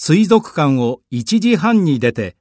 水族館を1時半に出て